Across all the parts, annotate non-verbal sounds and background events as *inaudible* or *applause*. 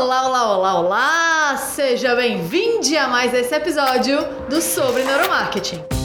Olá, olá, olá, olá! Seja bem-vindo a mais esse episódio do Sobre Neuromarketing.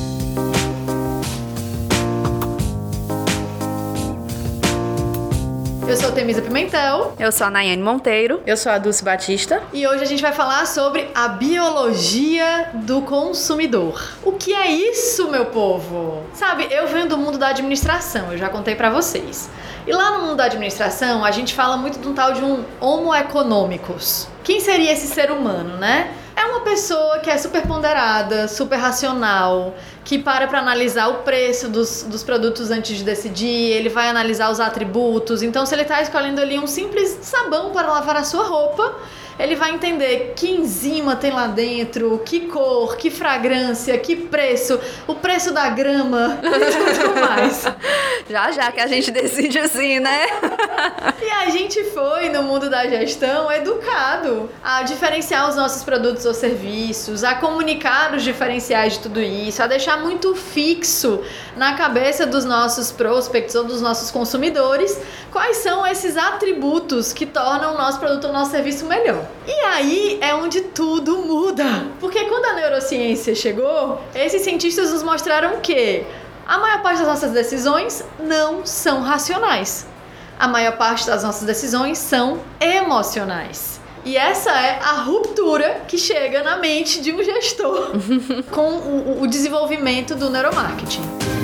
Eu sou Temisa Pimentel. Eu sou a Nayane Monteiro. Eu sou a Dulce Batista. E hoje a gente vai falar sobre a biologia do consumidor. O que é isso, meu povo? Sabe, eu venho do mundo da administração, eu já contei para vocês. E lá no mundo da administração, a gente fala muito de um tal de um homo economicus. Quem seria esse ser humano, né? É uma pessoa que é super ponderada, super racional, que para para analisar o preço dos, dos produtos antes de decidir, ele vai analisar os atributos. Então, se ele está escolhendo ali um simples sabão para lavar a sua roupa, ele vai entender que enzima tem lá dentro, que cor, que fragrância, que preço, o preço da grama *laughs* e tudo mais. Já já que a gente decide assim, né? e a gente foi no mundo da gestão educado a diferenciar os nossos produtos ou serviços, a comunicar os diferenciais de tudo isso, a deixar muito fixo na cabeça dos nossos prospects ou dos nossos consumidores quais são esses atributos que tornam o nosso produto ou nosso serviço melhor. E aí é onde tudo muda. Porque quando a neurociência chegou, esses cientistas nos mostraram que a maior parte das nossas decisões não são racionais. A maior parte das nossas decisões são emocionais. E essa é a ruptura que chega na mente de um gestor *laughs* com o, o desenvolvimento do neuromarketing.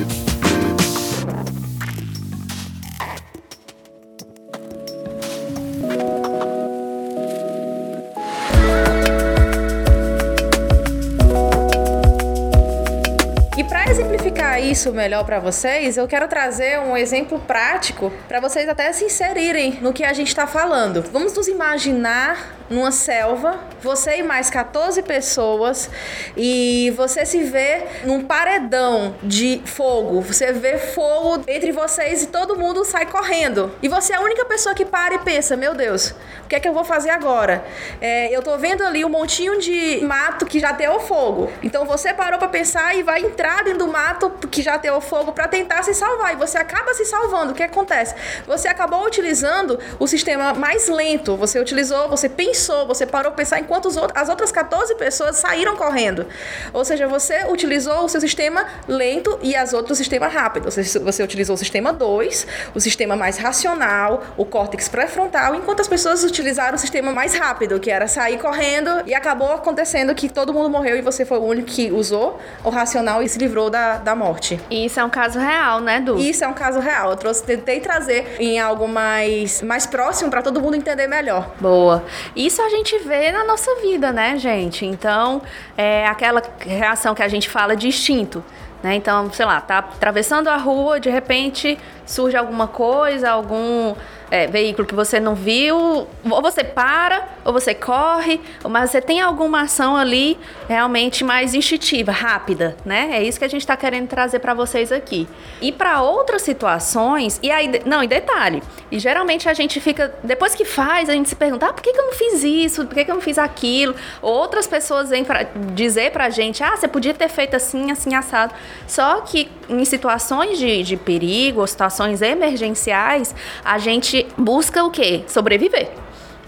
Isso melhor para vocês, eu quero trazer um exemplo prático para vocês até se inserirem no que a gente está falando. Vamos nos imaginar numa selva, você e mais 14 pessoas, e você se vê num paredão de fogo. Você vê fogo entre vocês e todo mundo sai correndo. E você é a única pessoa que para e pensa: Meu Deus, o que é que eu vou fazer agora? É, eu tô vendo ali um montinho de mato que já deu fogo. Então você parou para pensar e vai entrar dentro do mato que já deu fogo para tentar se salvar. E você acaba se salvando. O que acontece? Você acabou utilizando o sistema mais lento. Você utilizou, você pensou você parou para pensar enquanto as outras 14 pessoas saíram correndo. Ou seja, você utilizou o seu sistema lento e as outras o sistema rápido. Seja, você utilizou o sistema 2, o sistema mais racional, o córtex pré-frontal, enquanto as pessoas utilizaram o sistema mais rápido, que era sair correndo e acabou acontecendo que todo mundo morreu e você foi o único que usou o racional e se livrou da, da morte. E isso é um caso real, né, Du? Isso é um caso real. Eu trouxe, tentei trazer em algo mais, mais próximo para todo mundo entender melhor. Boa. Isso a gente vê na nossa vida, né, gente? Então, é aquela reação que a gente fala de instinto. Né? Então, sei lá, tá atravessando a rua, de repente surge alguma coisa, algum é, veículo que você não viu, ou você para, ou você corre, mas você tem alguma ação ali realmente mais instintiva, rápida, né? É isso que a gente está querendo trazer para vocês aqui. E para outras situações, e aí, não, e detalhe, e geralmente a gente fica, depois que faz, a gente se pergunta, ah, por que, que eu não fiz isso? Por que, que eu não fiz aquilo? Outras pessoas vêm para dizer pra gente, ah, você podia ter feito assim, assim, assado. Só que em situações de, de perigo, ou situações emergenciais, a gente busca o quê? Sobreviver.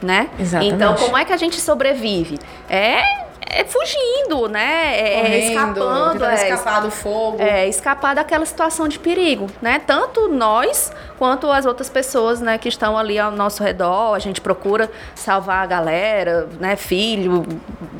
Né? Exatamente. Então, como é que a gente sobrevive? É é fugindo, né? É, é Correndo, escapando. É, escapar do fogo. É, escapar daquela situação de perigo, né? Tanto nós quanto as outras pessoas, né, que estão ali ao nosso redor. A gente procura salvar a galera, né? Filho,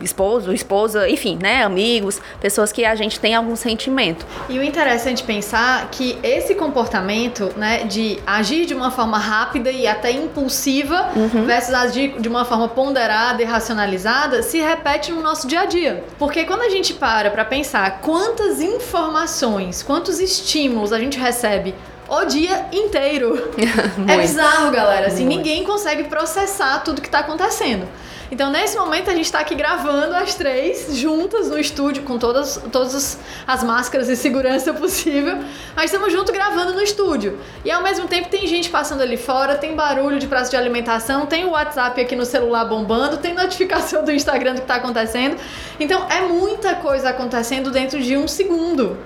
esposo, esposa, enfim, né? Amigos, pessoas que a gente tem algum sentimento. E o interessante pensar que esse comportamento, né, de agir de uma forma rápida e até impulsiva uhum. versus agir de uma forma ponderada e racionalizada, se repete no nosso dia a dia. Porque quando a gente para para pensar quantas informações, quantos estímulos a gente recebe o dia inteiro. *laughs* é bizarro, galera. Assim, Muito. ninguém consegue processar tudo que está acontecendo. Então, nesse momento, a gente está aqui gravando as três juntas no estúdio, com todas, todas as máscaras de segurança *laughs* possível. Mas estamos juntos gravando no estúdio. E ao mesmo tempo, tem gente passando ali fora, tem barulho de prazo de alimentação, tem o WhatsApp aqui no celular bombando, tem notificação do Instagram do que está acontecendo. Então, é muita coisa acontecendo dentro de um segundo.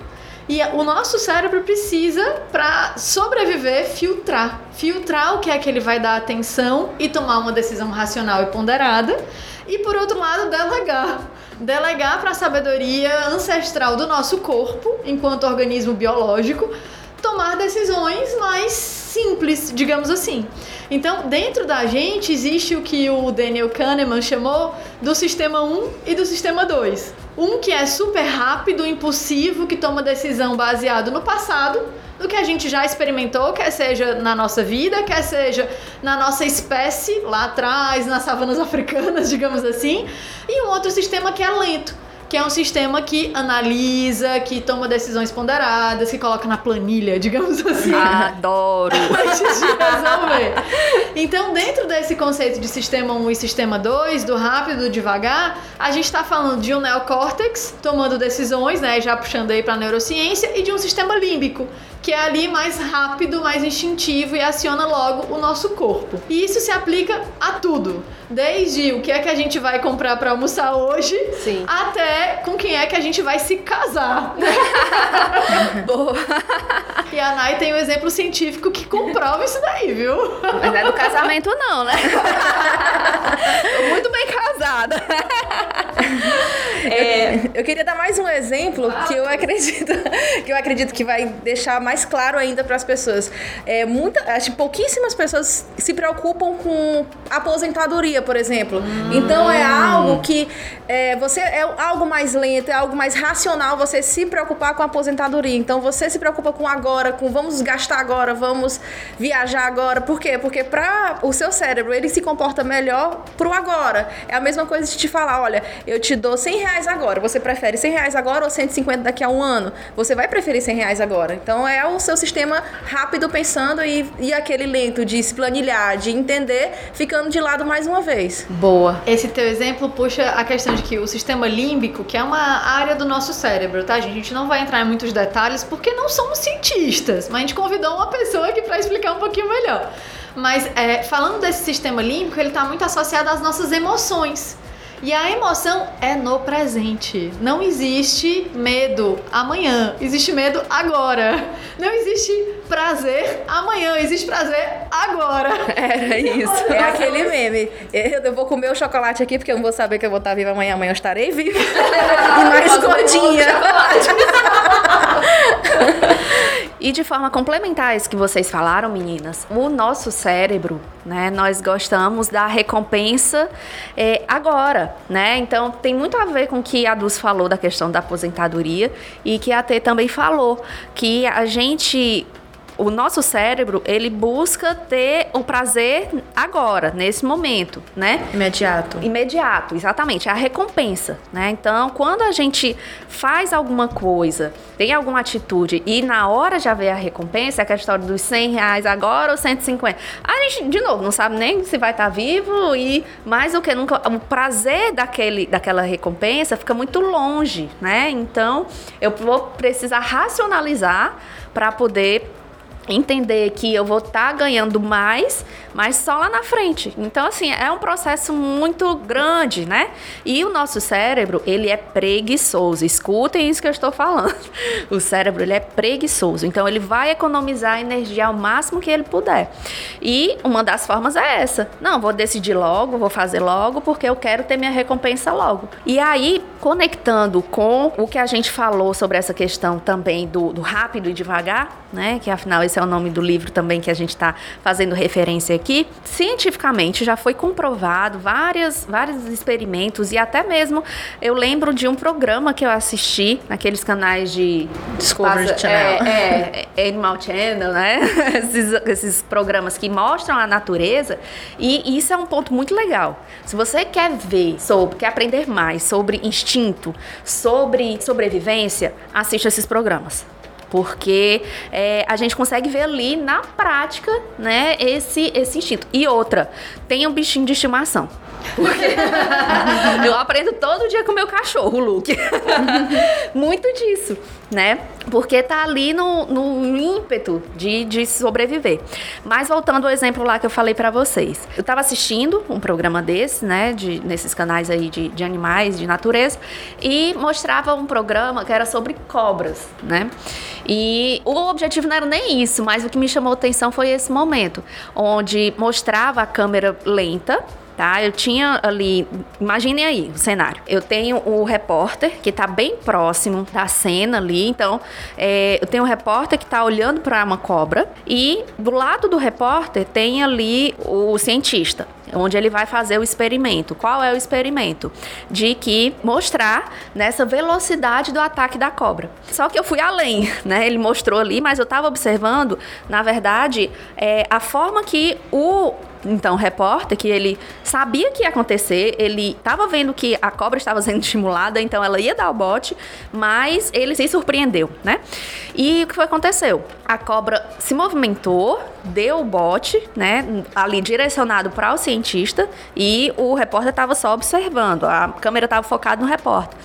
E o nosso cérebro precisa, para sobreviver, filtrar. Filtrar o que é que ele vai dar atenção e tomar uma decisão racional e ponderada. E por outro lado, delegar. Delegar para a sabedoria ancestral do nosso corpo, enquanto organismo biológico, tomar decisões mais simples, digamos assim. Então, dentro da gente existe o que o Daniel Kahneman chamou do sistema 1 e do sistema 2. Um que é super rápido, impulsivo, que toma decisão baseado no passado, do que a gente já experimentou, quer seja na nossa vida, quer seja na nossa espécie lá atrás, nas savanas *laughs* africanas, digamos assim, e um outro sistema que é lento que é um sistema que analisa, que toma decisões ponderadas, que coloca na planilha, *laughs* digamos assim. Adoro! *laughs* Antes de resolver. Então, dentro desse conceito de sistema 1 e sistema 2, do rápido e do devagar, a gente está falando de um neocórtex tomando decisões, né, já puxando aí para neurociência, e de um sistema límbico, que é ali mais rápido, mais instintivo e aciona logo o nosso corpo. E isso se aplica a tudo, desde o que é que a gente vai comprar para almoçar hoje, Sim. até com quem é que a gente vai se casar. *laughs* Boa. E a Nai tem um exemplo científico que comprova isso daí, viu? Mas não é do casamento, não, né? Tô muito bem casada. É, eu queria dar mais um exemplo que eu acredito que eu acredito que vai deixar mais claro ainda para as pessoas. É, muita, acho que pouquíssimas pessoas se preocupam com aposentadoria, por exemplo. Então é algo que é, você é algo mais lento, é algo mais racional você se preocupar com a aposentadoria. Então você se preocupa com agora, com vamos gastar agora, vamos viajar agora. Por quê? Porque para o seu cérebro ele se comporta melhor pro agora. É a mesma coisa de te falar, olha, eu te dou 100 reais agora. Você prefere 100 reais agora ou 150 daqui a um ano? Você vai preferir 100 reais agora. Então é o seu sistema rápido pensando e, e aquele lento de se planilhar, de entender, ficando de lado mais uma vez. Boa. Esse teu exemplo puxa a questão de que o sistema límbico, que é uma área do nosso cérebro, tá, gente? A gente não vai entrar em muitos detalhes porque não somos cientistas, mas a gente convidou uma pessoa aqui para explicar um pouquinho melhor. Mas é, falando desse sistema límbico, ele está muito associado às nossas emoções. E a emoção é no presente. Não existe medo amanhã, existe medo agora. Não existe prazer amanhã, existe prazer agora. Era *laughs* isso. É aquele meme. Eu, vou comer o chocolate aqui porque eu não vou saber que eu vou estar viva amanhã. Amanhã eu estarei viva. *laughs* e mais gordinha. *laughs* E de forma complementar isso que vocês falaram, meninas, o nosso cérebro, né, nós gostamos da recompensa é, agora, né? Então tem muito a ver com o que a Dus falou da questão da aposentadoria e que a T também falou, que a gente o nosso cérebro, ele busca ter o prazer agora, nesse momento, né? Imediato. Imediato, exatamente, é a recompensa, né? Então, quando a gente faz alguma coisa, tem alguma atitude e na hora já vê a recompensa, é aquela história dos 100 reais agora ou 150. A gente, de novo, não sabe nem se vai estar vivo e mais do que nunca, o prazer daquele, daquela recompensa fica muito longe, né? Então, eu vou precisar racionalizar para poder entender que eu vou estar tá ganhando mais, mas só lá na frente. Então, assim, é um processo muito grande, né? E o nosso cérebro, ele é preguiçoso. Escutem isso que eu estou falando. *laughs* O cérebro, ele é preguiçoso. Então, ele vai economizar energia ao máximo que ele puder. E uma das formas é essa. Não, vou decidir logo, vou fazer logo, porque eu quero ter minha recompensa logo. E aí, conectando com o que a gente falou sobre essa questão também do, do rápido e devagar, né? Que afinal esse é o nome do livro também que a gente está fazendo referência aqui. Cientificamente já foi comprovado várias, vários experimentos e até mesmo eu lembro de um programa que eu assisti naqueles canais de Discovery passa- Channel. É, é, Animal Channel, né? *laughs* esses, esses programas que mostram a natureza e isso é um ponto muito legal. Se você quer ver sobre, quer aprender mais sobre instinto, sobre sobrevivência, assista esses programas porque é, a gente consegue ver ali na prática, né, esse, esse instinto. E outra, tenha um bichinho de estimação. Porque *laughs* eu aprendo todo dia com meu cachorro, Luke. *laughs* Muito disso, né? Porque tá ali no, no ímpeto de, de sobreviver. Mas voltando ao exemplo lá que eu falei para vocês. Eu tava assistindo um programa desse, né? De, nesses canais aí de, de animais, de natureza. E mostrava um programa que era sobre cobras, né? E o objetivo não era nem isso, mas o que me chamou atenção foi esse momento, onde mostrava a câmera lenta tá? Eu tinha ali, imaginem aí o cenário. Eu tenho o repórter que está bem próximo da cena ali, então é, eu tenho um repórter que está olhando para uma cobra e do lado do repórter tem ali o cientista onde ele vai fazer o experimento. Qual é o experimento? De que mostrar nessa velocidade do ataque da cobra. Só que eu fui além, *laughs* né? Ele mostrou ali, mas eu estava observando, na verdade, é, a forma que o então repórter que ele sabia que ia acontecer, ele estava vendo que a cobra estava sendo estimulada, então ela ia dar o bote, mas ele se surpreendeu, né? E o que foi aconteceu? A cobra se movimentou, deu o bote, né, ali direcionado para o cientista e o repórter estava só observando, a câmera estava focada no repórter.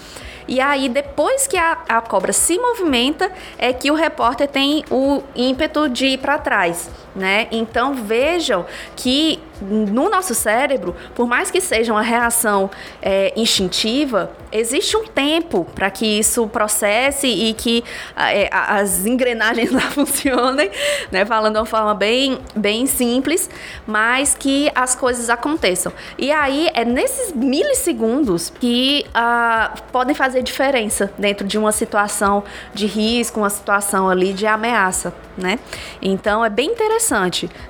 E aí, depois que a, a cobra se movimenta, é que o repórter tem o ímpeto de ir para trás né? Então vejam que no nosso cérebro, por mais que seja uma reação é, instintiva, existe um tempo para que isso processe e que é, as engrenagens *laughs* lá funcionem, né? Falando de uma forma bem, bem simples, mas que as coisas aconteçam. E aí é nesses milissegundos que uh, podem fazer diferença dentro de uma situação de risco, uma situação ali de ameaça, né? Então é bem interessante.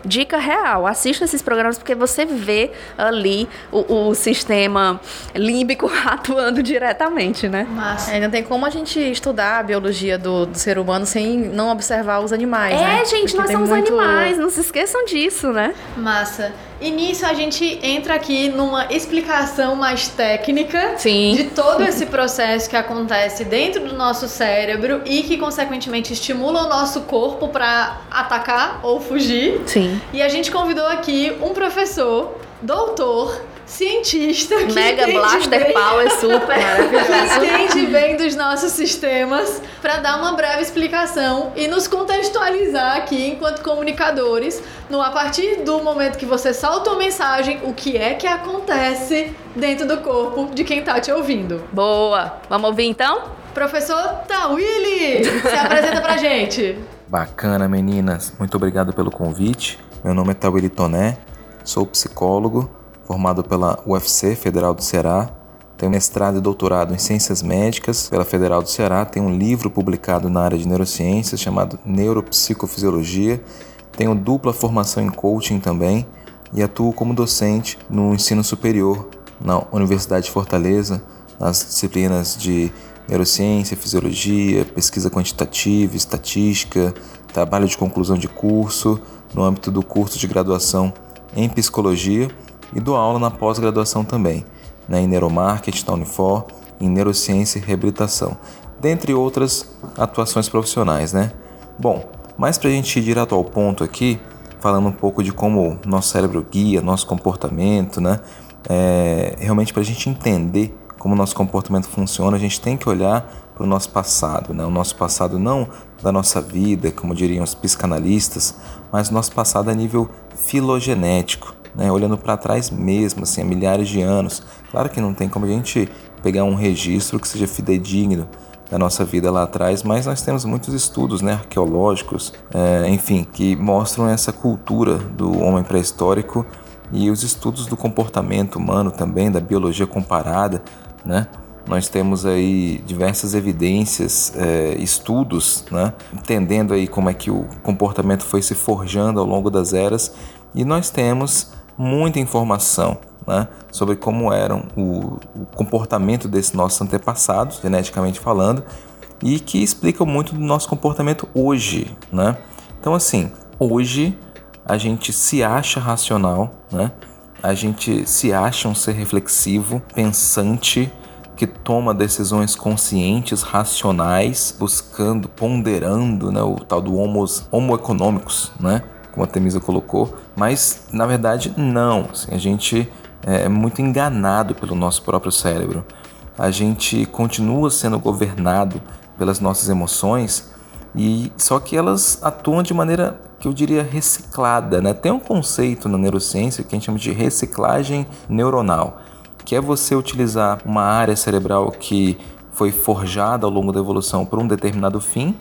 Dica real: assista esses programas porque você vê ali o, o sistema límbico *laughs* atuando diretamente, né? Mas é, não tem como a gente estudar a biologia do, do ser humano sem não observar os animais. É, né? gente, porque nós somos muito... animais, não se esqueçam disso, né? Massa. E nisso a gente entra aqui numa explicação mais técnica Sim. de todo esse processo que acontece dentro do nosso cérebro e que consequentemente estimula o nosso corpo para atacar ou fugir. Sim. E a gente convidou aqui um professor, doutor, cientista que Mega Blaster bem, Power Super *laughs* que entende bem dos nossos sistemas para dar uma breve explicação e nos contextualizar aqui enquanto comunicadores no a partir do momento que você solta uma mensagem o que é que acontece dentro do corpo de quem tá te ouvindo. Boa. Vamos ouvir então? Professor Tawili, se apresenta pra gente. Bacana, meninas. Muito obrigado pelo convite. Meu nome é Tawili Toné, sou psicólogo formado pela UFC Federal do Ceará. Tenho mestrado e doutorado em Ciências Médicas pela Federal do Ceará. Tenho um livro publicado na área de neurociências chamado Neuropsicofisiologia. Tenho dupla formação em coaching também e atuo como docente no ensino superior na Universidade de Fortaleza, nas disciplinas de neurociência, fisiologia, pesquisa quantitativa, estatística, trabalho de conclusão de curso, no âmbito do curso de graduação em psicologia e dou aula na pós-graduação também, né, em neuromarketing da Unifor, em neurociência e reabilitação, dentre outras atuações profissionais, né? Bom, mas para a gente ir direto ao ponto aqui, falando um pouco de como nosso cérebro guia nosso comportamento, né? É, realmente para a gente entender como nosso comportamento funciona, a gente tem que olhar para o nosso passado, né? O nosso passado não da nossa vida, como diriam os psicanalistas, mas o nosso passado a nível filogenético, né, olhando para trás mesmo, assim, há milhares de anos. Claro que não tem como a gente pegar um registro que seja fidedigno da nossa vida lá atrás, mas nós temos muitos estudos né, arqueológicos, é, enfim, que mostram essa cultura do homem pré-histórico e os estudos do comportamento humano também, da biologia comparada, né? Nós temos aí diversas evidências, é, estudos, né? entendendo aí como é que o comportamento foi se forjando ao longo das eras e nós temos muita informação né, sobre como eram o, o comportamento desses nossos antepassados, geneticamente falando, e que explicam muito do nosso comportamento hoje. Né? Então, assim, hoje a gente se acha racional, né? a gente se acha um ser reflexivo, pensante, que toma decisões conscientes, racionais, buscando, ponderando né, o tal do homos, homo econômicos, né? Como a Temisa colocou, mas na verdade não. Assim, a gente é muito enganado pelo nosso próprio cérebro. A gente continua sendo governado pelas nossas emoções e só que elas atuam de maneira que eu diria reciclada, né? Tem um conceito na neurociência que a gente chama de reciclagem neuronal, que é você utilizar uma área cerebral que foi forjada ao longo da evolução por um determinado fim,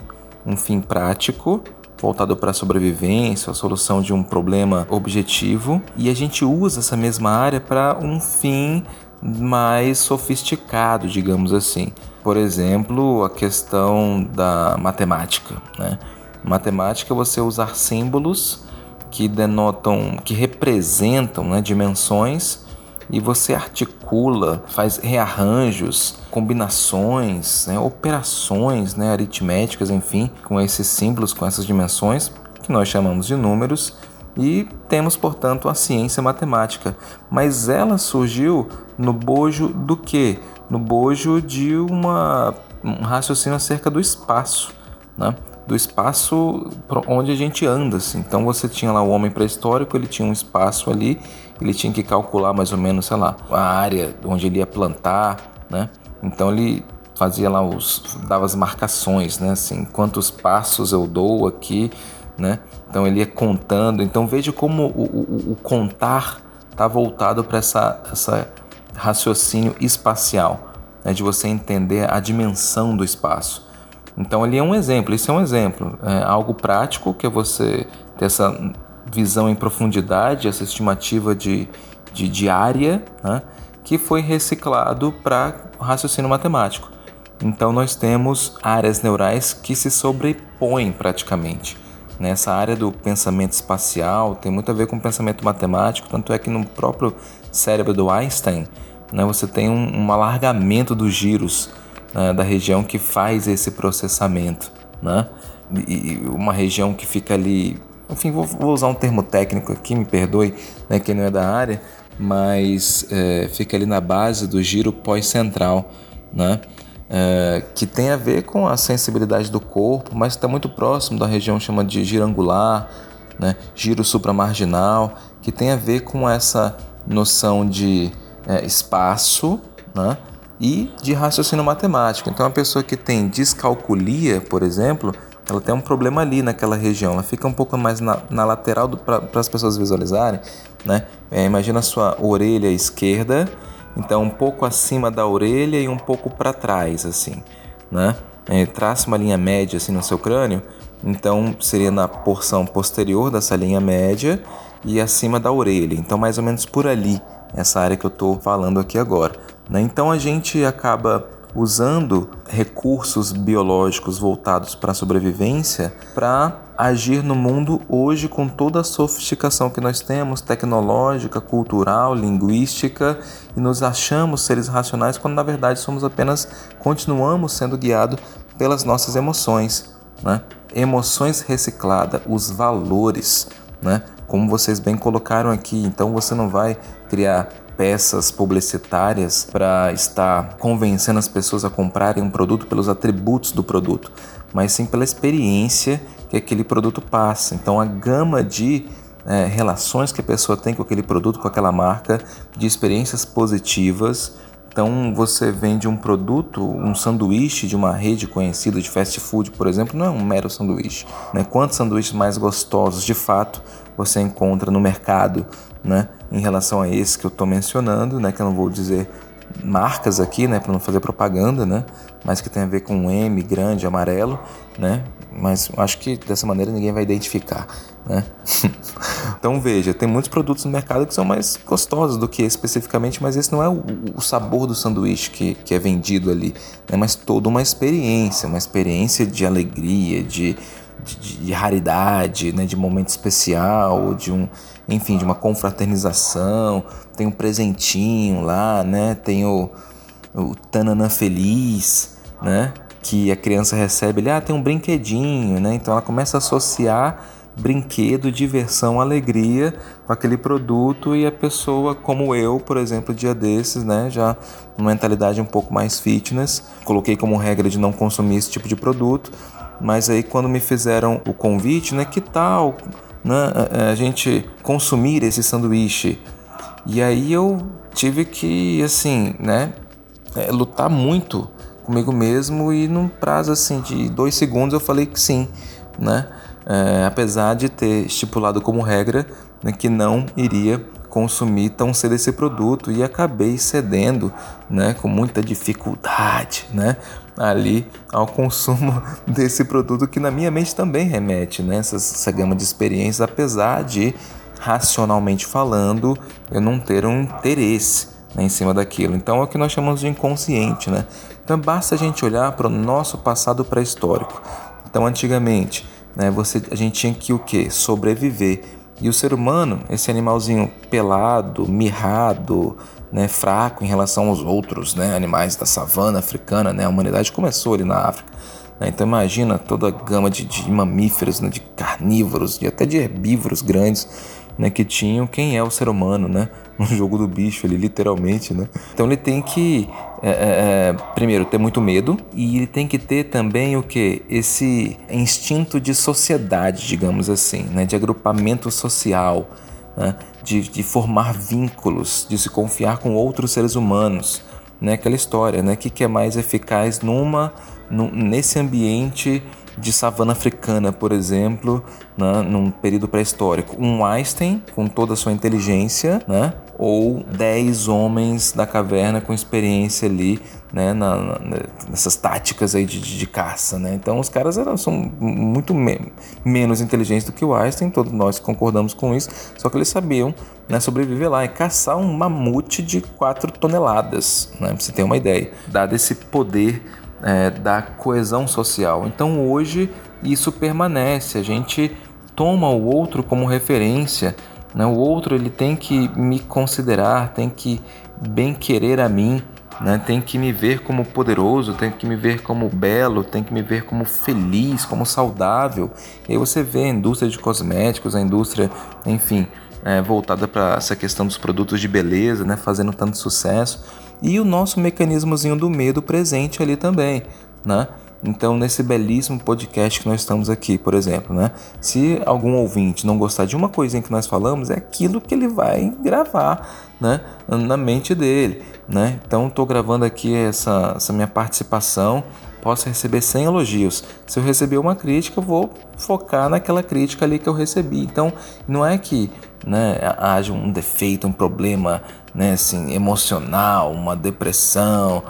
um fim prático, voltado para a sobrevivência, a solução de um problema objetivo, e a gente usa essa mesma área para um fim mais sofisticado, digamos assim. Por exemplo, a questão da matemática. Né? Matemática você usar símbolos que denotam, que representam né, dimensões e você articula, faz rearranjos, combinações, né, operações né, aritméticas, enfim, com esses símbolos, com essas dimensões, que nós chamamos de números, e temos, portanto, a ciência matemática. Mas ela surgiu no bojo do quê? No bojo de uma, um raciocínio acerca do espaço, né? do espaço onde a gente anda. Assim. Então você tinha lá o homem pré-histórico, ele tinha um espaço ali, ele tinha que calcular mais ou menos, sei lá, a área onde ele ia plantar, né? Então ele fazia lá os dava as marcações, né? Assim, quantos passos eu dou aqui, né? Então ele ia contando. Então veja como o, o, o contar está voltado para essa, essa raciocínio espacial, né? de você entender a dimensão do espaço. Então ali é um exemplo, isso é um exemplo, é algo prático que é você ter essa visão em profundidade, essa estimativa de, de, de área, né? que foi reciclado para raciocínio matemático. Então nós temos áreas neurais que se sobrepõem praticamente. Nessa área do pensamento espacial tem muito a ver com pensamento matemático, tanto é que no próprio cérebro do Einstein né, você tem um, um alargamento dos giros né, da região que faz esse processamento, né? E uma região que fica ali, enfim, vou, vou usar um termo técnico aqui, me perdoe, né, que não é da área, mas é, fica ali na base do giro pós-central, né? É, que tem a ver com a sensibilidade do corpo, mas está muito próximo da região chama de giro angular, né? giro supramarginal, que tem a ver com essa noção de é, espaço, né? e de raciocínio matemático. Então, a pessoa que tem descalculia, por exemplo, ela tem um problema ali naquela região, ela fica um pouco mais na, na lateral para as pessoas visualizarem. Né? É, imagina a sua orelha esquerda, então um pouco acima da orelha e um pouco para trás, assim. Né? É, traça uma linha média assim no seu crânio, então seria na porção posterior dessa linha média e acima da orelha, então mais ou menos por ali, essa área que eu estou falando aqui agora. Né? Então a gente acaba usando recursos biológicos voltados para a sobrevivência para agir no mundo hoje com toda a sofisticação que nós temos, tecnológica, cultural, linguística, e nos achamos seres racionais quando na verdade somos apenas continuamos sendo guiados pelas nossas emoções, né? Emoções recicladas, os valores, né? Como vocês bem colocaram aqui, então você não vai criar peças publicitárias para estar convencendo as pessoas a comprarem um produto pelos atributos do produto, mas sim pela experiência que aquele produto passa. Então, a gama de é, relações que a pessoa tem com aquele produto, com aquela marca, de experiências positivas. Então, você vende um produto, um sanduíche de uma rede conhecida de fast food, por exemplo, não é um mero sanduíche. Né? Quantos sanduíches mais gostosos, de fato, você encontra no mercado né, em relação a esse que eu estou mencionando, né, que eu não vou dizer marcas aqui, né, para não fazer propaganda, né, mas que tem a ver com um M grande, amarelo, né, mas acho que dessa maneira ninguém vai identificar, né. *laughs* então veja, tem muitos produtos no mercado que são mais gostosos do que especificamente, mas esse não é o, o sabor do sanduíche que, que é vendido ali, né, mas toda uma experiência, uma experiência de alegria, de de, de, raridade, né, de momento especial, de um, enfim, de uma confraternização, tem um presentinho lá, né, tem o, o tananã feliz, né, que a criança recebe, ele, ah, tem um brinquedinho, né, então ela começa a associar brinquedo, diversão, alegria com aquele produto e a pessoa como eu, por exemplo, dia desses, né, já uma mentalidade um pouco mais fitness, coloquei como regra de não consumir esse tipo de produto, mas aí quando me fizeram o convite, né, que tal né, a gente consumir esse sanduíche? E aí eu tive que, assim, né, é, lutar muito comigo mesmo e num prazo assim de dois segundos eu falei que sim, né? É, apesar de ter estipulado como regra né, que não iria consumir tão cedo esse produto e acabei cedendo, né, com muita dificuldade, né, ali ao consumo *laughs* desse produto que na minha mente também remete, né, essa, gama de experiências, apesar de racionalmente falando eu não ter um interesse né, em cima daquilo. Então é o que nós chamamos de inconsciente, né? Então basta a gente olhar para o nosso passado pré-histórico. Então antigamente, né, você, a gente tinha que o que? Sobreviver. E o ser humano, esse animalzinho pelado, mirrado, né, fraco em relação aos outros né, animais da savana africana, né, a humanidade começou ali na África. Né, então imagina toda a gama de, de mamíferos, né, de carnívoros, de, até de herbívoros grandes né, que tinham quem é o ser humano, né? *laughs* No jogo do bicho, ele literalmente, né? Então ele tem que, é, é, é, primeiro, ter muito medo e ele tem que ter também o que? Esse instinto de sociedade, digamos assim, né? De agrupamento social, né? de, de formar vínculos, de se confiar com outros seres humanos, né? Aquela história, né? O que, que é mais eficaz numa, num, nesse ambiente de savana africana, por exemplo, né, num período pré-histórico. Um Einstein com toda a sua inteligência, né, ou 10 homens da caverna com experiência ali né, na, na, nessas táticas aí de, de, de, caça. Né? Então os caras eram, são muito me menos inteligentes do que o Einstein, todos nós concordamos com isso, só que eles sabiam né, sobreviver lá e caçar um mamute de 4 toneladas, né, pra você ter uma ideia. Dado esse poder é, da coesão social. Então hoje isso permanece, a gente toma o outro como referência, né? o outro ele tem que me considerar, tem que bem querer a mim, né? tem que me ver como poderoso, tem que me ver como belo, tem que me ver como feliz, como saudável. E aí você vê a indústria de cosméticos, a indústria, enfim, é, voltada para essa questão dos produtos de beleza, né? fazendo tanto sucesso e o nosso mecanismozinho do medo presente ali também, né? Então, nesse belíssimo podcast que nós estamos aqui, por exemplo, né? Se algum ouvinte não gostar de uma coisinha que nós falamos, é aquilo que ele vai gravar, né? Na mente dele, né? Então, estou gravando aqui essa, essa minha participação. Posso receber 100 elogios. Se eu receber uma crítica, eu vou focar naquela crítica ali que eu recebi. Então, não é que né, haja um defeito, um problema né, assim, emocional, uma depressão,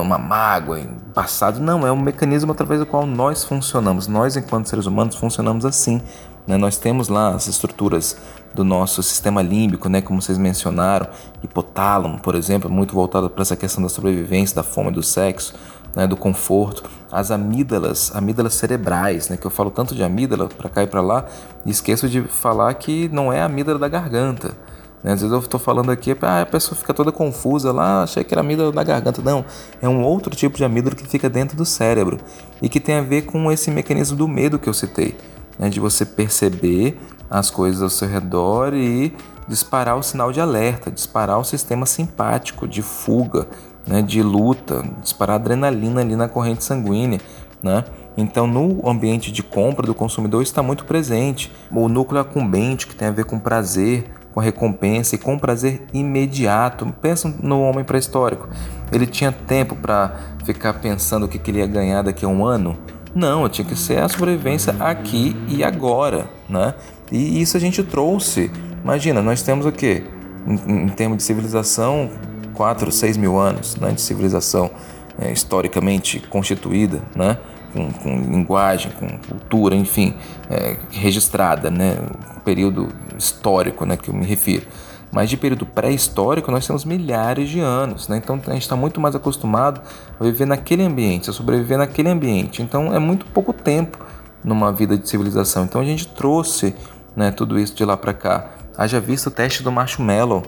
uma mágoa em passado. Não, é um mecanismo através do qual nós funcionamos. Nós, enquanto seres humanos, funcionamos assim. Né? Nós temos lá as estruturas do nosso sistema límbico, né, como vocês mencionaram, hipotálamo, por exemplo, muito voltado para essa questão da sobrevivência, da fome, do sexo, né, do conforto. As amígdalas, amígdalas cerebrais, né, que eu falo tanto de amígdala para cá e para lá, e esqueço de falar que não é a amígdala da garganta. Né? Às vezes eu estou falando aqui, ah, a pessoa fica toda confusa lá, achei que era amígdala da garganta. Não, é um outro tipo de amígdala que fica dentro do cérebro e que tem a ver com esse mecanismo do medo que eu citei, né? de você perceber as coisas ao seu redor e disparar o sinal de alerta, disparar o sistema simpático de fuga, né? de luta, disparar adrenalina ali na corrente sanguínea. Né? Então, no ambiente de compra do consumidor está muito presente o núcleo acumbente, que tem a ver com prazer, com recompensa e com prazer imediato. Pensa no homem pré-histórico. Ele tinha tempo para ficar pensando o que, ele ia ganhar daqui a um ano? Não, tinha que ser a sobrevivência aqui e agora, né? E isso a gente trouxe. Imagina, nós temos o quê? Em, em termos de civilização, 4, 6 mil anos né, de civilização é, historicamente constituída, né? Com, com, linguagem, com cultura, enfim, é, registrada, né? período histórico né, que eu me refiro. Mas de período pré-histórico nós temos milhares de anos, né? então a gente está muito mais acostumado a viver naquele ambiente, a sobreviver naquele ambiente. Então é muito pouco tempo numa vida de civilização. Então a gente trouxe né, tudo isso de lá para cá. Haja visto o teste do marshmallow,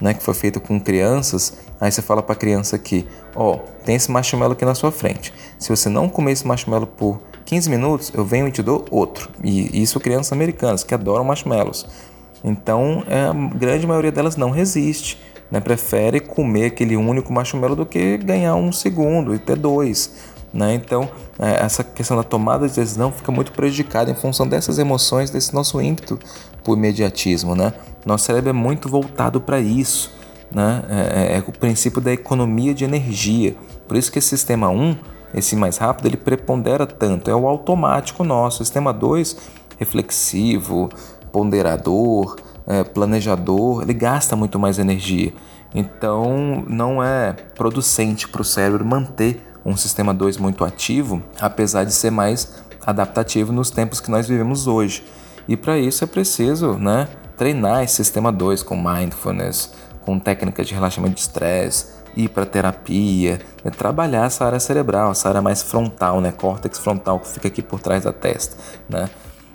né, que foi feito com crianças. Aí você fala para a criança aqui, ó, oh, tem esse marshmallow aqui na sua frente. Se você não comer esse marshmallow por 15 minutos, eu venho e te dou outro. E isso crianças americanas que adoram marshmallows. Então, é, a grande maioria delas não resiste, né? prefere comer aquele único marshmallow do que ganhar um segundo e ter dois. Né? Então, é, essa questão da tomada de decisão fica muito prejudicada em função dessas emoções, desse nosso ímpeto por imediatismo. Né? Nosso cérebro é muito voltado para isso. Né? É, é, é, o princípio da economia de energia. Por isso que esse sistema 1, esse mais rápido, ele prepondera tanto. É o automático nosso. Sistema 2, reflexivo, ponderador, é, planejador, ele gasta muito mais energia. Então, não é producente para o cérebro manter um sistema 2 muito ativo, apesar de ser mais adaptativo nos tempos que nós vivemos hoje. E para isso é preciso né, treinar esse sistema 2 com mindfulness, com técnicas de relaxamento de estresse, ir para terapia, né, trabalhar essa área cerebral, essa área mais frontal, né, córtex frontal que fica aqui por trás da testa. Né?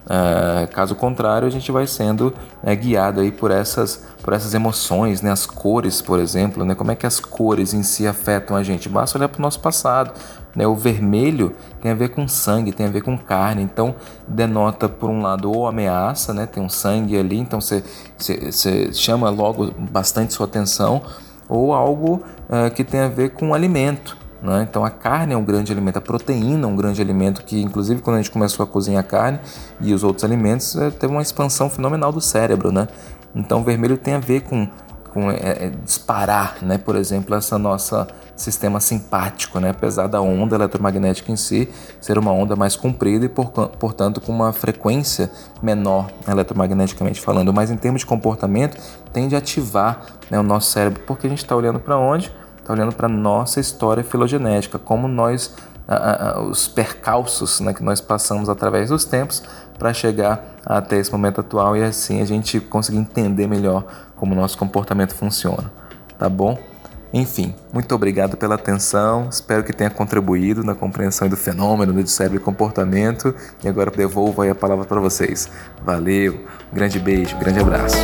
Uh, caso contrário, a gente vai sendo é, guiado aí por essas, por essas emoções, né? as cores, por exemplo, né? como é que as cores em si afetam a gente. Basta olhar para o nosso passado. Né? O vermelho tem a ver com sangue, tem a ver com carne, então denota, por um lado, ou ameaça, né? tem um sangue ali, então você chama logo bastante sua atenção, ou algo uh, que tem a ver com alimento. Né? Então a carne é um grande alimento, a proteína é um grande alimento que, inclusive, quando a gente começou a cozinhar carne e os outros alimentos, é, teve uma expansão fenomenal do cérebro. Né? Então o vermelho tem a ver com, com é, é, disparar, né? por exemplo, essa nossa sistema simpático, né? apesar da onda eletromagnética em si ser uma onda mais comprida e, por, portanto, com uma frequência menor eletromagneticamente falando. Mas em termos de comportamento, tende a ativar né, o nosso cérebro, porque a gente está olhando para onde? está olhando para nossa história filogenética, como nós, a, a, os percalços né, que nós passamos através dos tempos para chegar até esse momento atual e assim a gente conseguir entender melhor como o nosso comportamento funciona, tá bom? Enfim, muito obrigado pela atenção, espero que tenha contribuído na compreensão do fenômeno do cérebro e comportamento e agora devolvo aí a palavra para vocês. Valeu, um grande beijo, um grande abraço.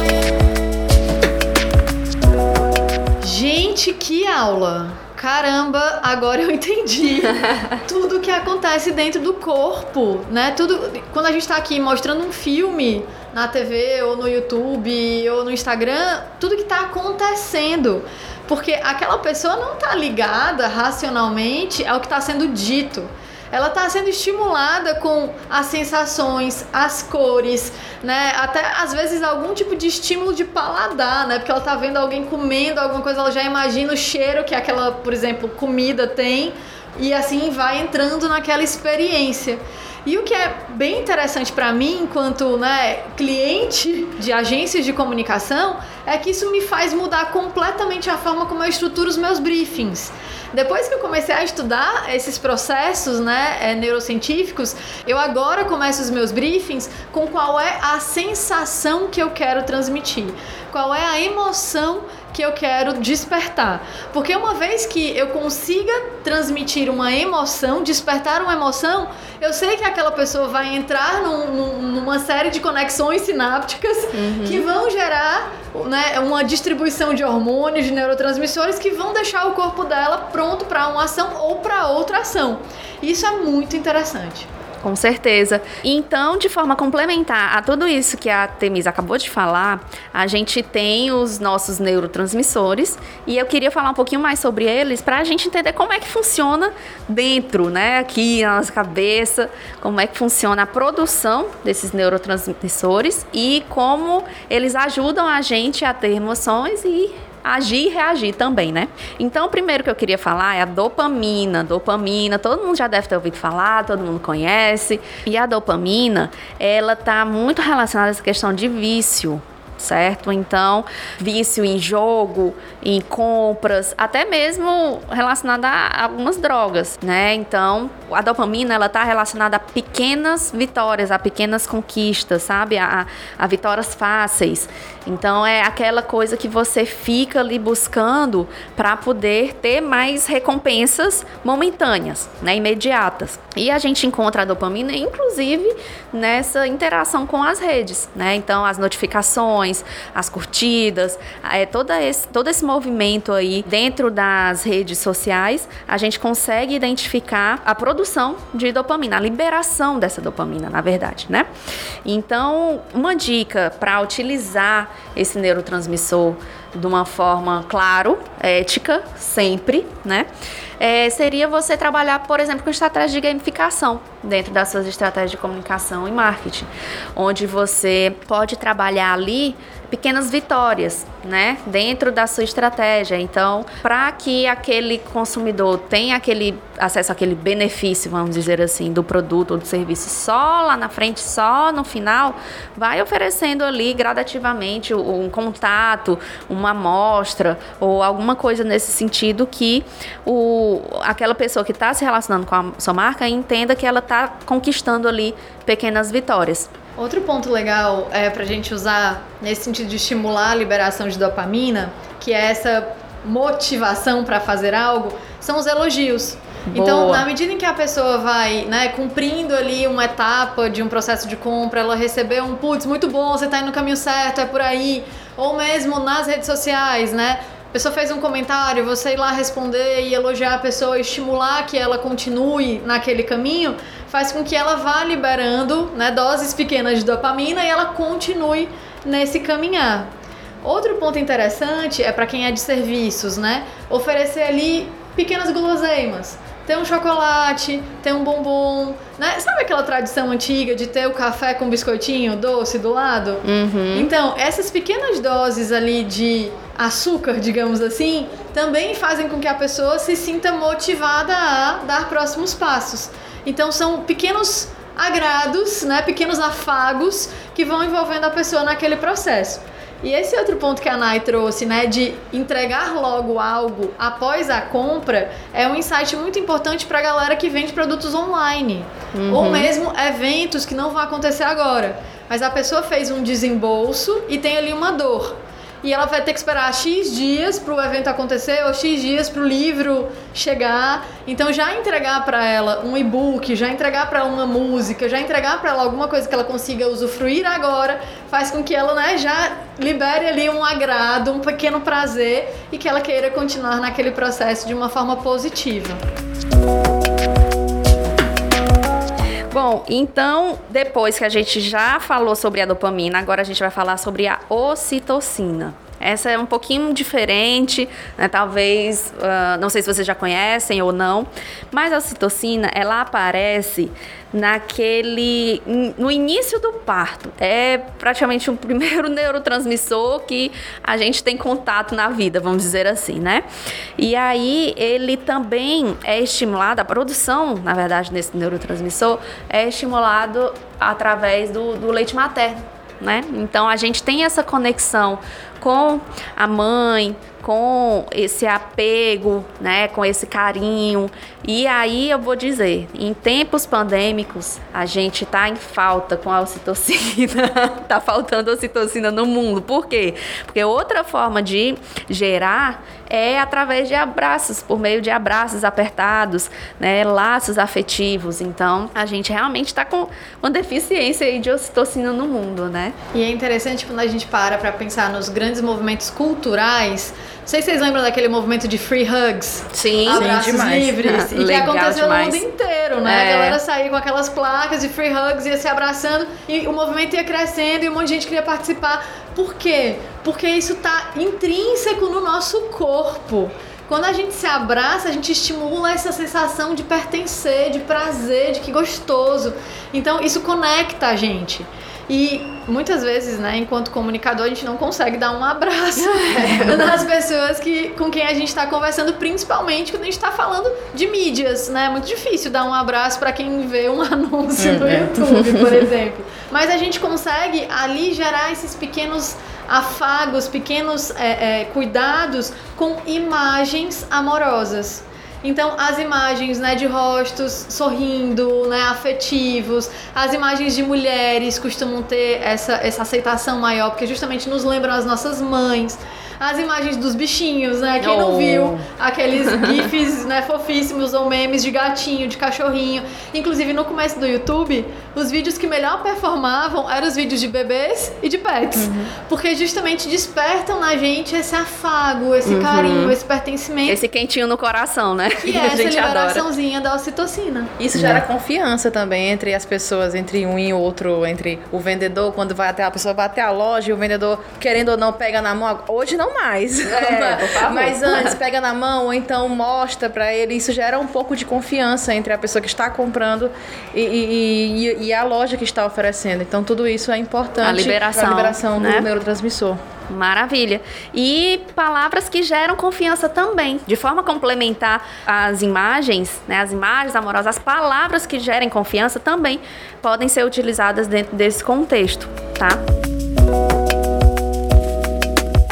Gente, que aula! Caramba, agora eu entendi *laughs* tudo que acontece dentro do corpo, né? Tudo quando a gente está aqui mostrando um filme na TV ou no YouTube ou no Instagram, tudo que está acontecendo, porque aquela pessoa não está ligada racionalmente ao que está sendo dito ela está sendo estimulada com as sensações, as cores, né? Até às vezes algum tipo de estímulo de paladar, né? Porque ela está vendo alguém comendo alguma coisa, ela já imagina o cheiro que aquela, por exemplo, comida tem e assim vai entrando naquela experiência. E o que é bem interessante para mim, enquanto né, cliente de agências de comunicação, é que isso me faz mudar completamente a forma como eu estruturo os meus briefings. Depois que eu comecei a estudar esses processos né, é, neurocientíficos, eu agora começo os meus briefings com qual é a sensação que eu quero transmitir, qual é a emoção que eu quero despertar. Porque uma vez que eu consiga transmitir uma emoção, despertar uma emoção, eu sei que aquela pessoa vai entrar num, num, numa série de conexões sinápticas uhum. que vão gerar né, uma distribuição de hormônios, de neurotransmissores que vão deixar o corpo dela pronto para uma ação ou para outra ação. Isso é muito interessante. Com certeza. Então, de forma complementar a tudo isso que a Temis acabou de falar, a gente tem os nossos neurotransmissores e eu queria falar um pouquinho mais sobre eles para a gente entender como é que funciona dentro, né, aqui na nossa cabeça, como é que funciona a produção desses neurotransmissores e como eles ajudam a gente a ter emoções e agir e reagir também, né? Então, o primeiro que eu queria falar é a dopamina. Dopamina, todo mundo já deve ter ouvido falar, todo mundo conhece. E a dopamina, ela tá muito relacionada a essa questão de vício certo? Então, vício em jogo, em compras, até mesmo relacionada a algumas drogas, né? Então, a dopamina ela tá relacionada a pequenas vitórias, a pequenas conquistas, sabe? A, a vitórias fáceis. Então, é aquela coisa que você fica ali buscando para poder ter mais recompensas momentâneas, né? Imediatas. E a gente encontra a dopamina, inclusive, nessa interação com as redes, né? Então, as notificações as curtidas, é, todo, esse, todo esse movimento aí dentro das redes sociais, a gente consegue identificar a produção de dopamina, a liberação dessa dopamina, na verdade, né? Então, uma dica para utilizar esse neurotransmissor de uma forma, claro, ética, sempre, né? É, seria você trabalhar, por exemplo, com estratégia de gamificação dentro das suas estratégias de comunicação e marketing, onde você pode trabalhar ali pequenas vitórias, né, dentro da sua estratégia. Então, para que aquele consumidor tenha aquele acesso àquele benefício, vamos dizer assim, do produto ou do serviço só lá na frente, só no final, vai oferecendo ali gradativamente um contato, uma amostra ou alguma coisa nesse sentido que o, aquela pessoa que está se relacionando com a sua marca entenda que ela está conquistando ali pequenas vitórias. Outro ponto legal é para a gente usar nesse sentido de estimular a liberação de dopamina, que é essa motivação para fazer algo, são os elogios. Boa. Então, na medida em que a pessoa vai, né, cumprindo ali uma etapa de um processo de compra, ela recebeu um putz, muito bom, você está indo no caminho certo, é por aí, ou mesmo nas redes sociais, né? A pessoa fez um comentário, você ir lá responder e elogiar a pessoa, estimular que ela continue naquele caminho, faz com que ela vá liberando né, doses pequenas de dopamina e ela continue nesse caminhar. Outro ponto interessante é para quem é de serviços, né? Oferecer ali pequenas guloseimas. Tem um chocolate, tem um bombom, né? Sabe aquela tradição antiga de ter o café com biscoitinho doce do lado? Uhum. Então, essas pequenas doses ali de açúcar, digamos assim, também fazem com que a pessoa se sinta motivada a dar próximos passos. Então são pequenos agrados, né, pequenos afagos que vão envolvendo a pessoa naquele processo. E esse outro ponto que a Nai trouxe, né, de entregar logo algo após a compra, é um insight muito importante para a galera que vende produtos online, uhum. ou mesmo eventos que não vão acontecer agora. Mas a pessoa fez um desembolso e tem ali uma dor e ela vai ter que esperar X dias para o evento acontecer ou X dias para o livro chegar. Então já entregar para ela um e-book, já entregar para ela uma música, já entregar para ela alguma coisa que ela consiga usufruir agora, faz com que ela, né, já libere ali um agrado, um pequeno prazer e que ela queira continuar naquele processo de uma forma positiva. Bom, então, depois que a gente já falou sobre a dopamina, agora a gente vai falar sobre a ocitocina. Essa é um pouquinho diferente, né? talvez, uh, não sei se vocês já conhecem ou não, mas a ocitocina, ela aparece naquele no início do parto. É praticamente o *laughs* primeiro neurotransmissor que a gente tem contato na vida, vamos dizer assim, né? E aí ele também é estimulado, a produção, na verdade, desse neurotransmissor é estimulado através do, do leite materno. Né? Então a gente tem essa conexão com a mãe, com esse apego, né, com esse carinho. E aí eu vou dizer, em tempos pandêmicos, a gente tá em falta com a ocitocina. *laughs* tá faltando ocitocina no mundo. Por quê? Porque outra forma de gerar é através de abraços, por meio de abraços apertados, né, laços afetivos. Então, a gente realmente está com uma deficiência de ocitocina no mundo, né? E é interessante quando a gente para para pensar nos grandes movimentos culturais sei se vocês lembram daquele movimento de free hugs. Sim, abraços demais. livres. *laughs* e que aconteceu demais. no mundo inteiro, né? É. A galera saía com aquelas placas de free hugs, ia se abraçando e o movimento ia crescendo e um monte de gente queria participar. Por quê? Porque isso tá intrínseco no nosso corpo. Quando a gente se abraça, a gente estimula essa sensação de pertencer, de prazer, de que gostoso. Então isso conecta a gente. E muitas vezes, né, enquanto comunicador, a gente não consegue dar um abraço *laughs* nas pessoas que, com quem a gente está conversando, principalmente quando a gente está falando de mídias, né? É muito difícil dar um abraço para quem vê um *laughs* anúncio no é. YouTube, por *laughs* exemplo. Mas a gente consegue ali gerar esses pequenos afagos, pequenos é, é, cuidados com imagens amorosas. Então, as imagens né, de rostos sorrindo, né, afetivos, as imagens de mulheres costumam ter essa, essa aceitação maior, porque justamente nos lembram as nossas mães as imagens dos bichinhos, né? Quem oh. não viu aqueles *laughs* gifs, né, fofíssimos ou memes de gatinho, de cachorrinho. Inclusive no começo do YouTube, os vídeos que melhor performavam eram os vídeos de bebês e de pets, uhum. porque justamente despertam na gente esse afago, esse uhum. carinho, esse pertencimento, esse quentinho no coração, né? Que *laughs* é essa liberaçãozinha adora. da ocitocina. Isso gera é. confiança também entre as pessoas, entre um e outro, entre o vendedor quando vai até a pessoa vai até a loja e o vendedor querendo ou não pega na mão. Hoje não não mais. É. *laughs* Mas antes, pega na mão ou então mostra pra ele. Isso gera um pouco de confiança entre a pessoa que está comprando e, e- e- e a loja que está oferecendo. Então, tudo isso é importante A liberação, pra liberação né? do neurotransmissor. Maravilha. E palavras que geram confiança também. De forma a complementar as imagens, né, as imagens amorosas, as palavras que gerem confiança também podem ser utilizadas dentro desse contexto, tá?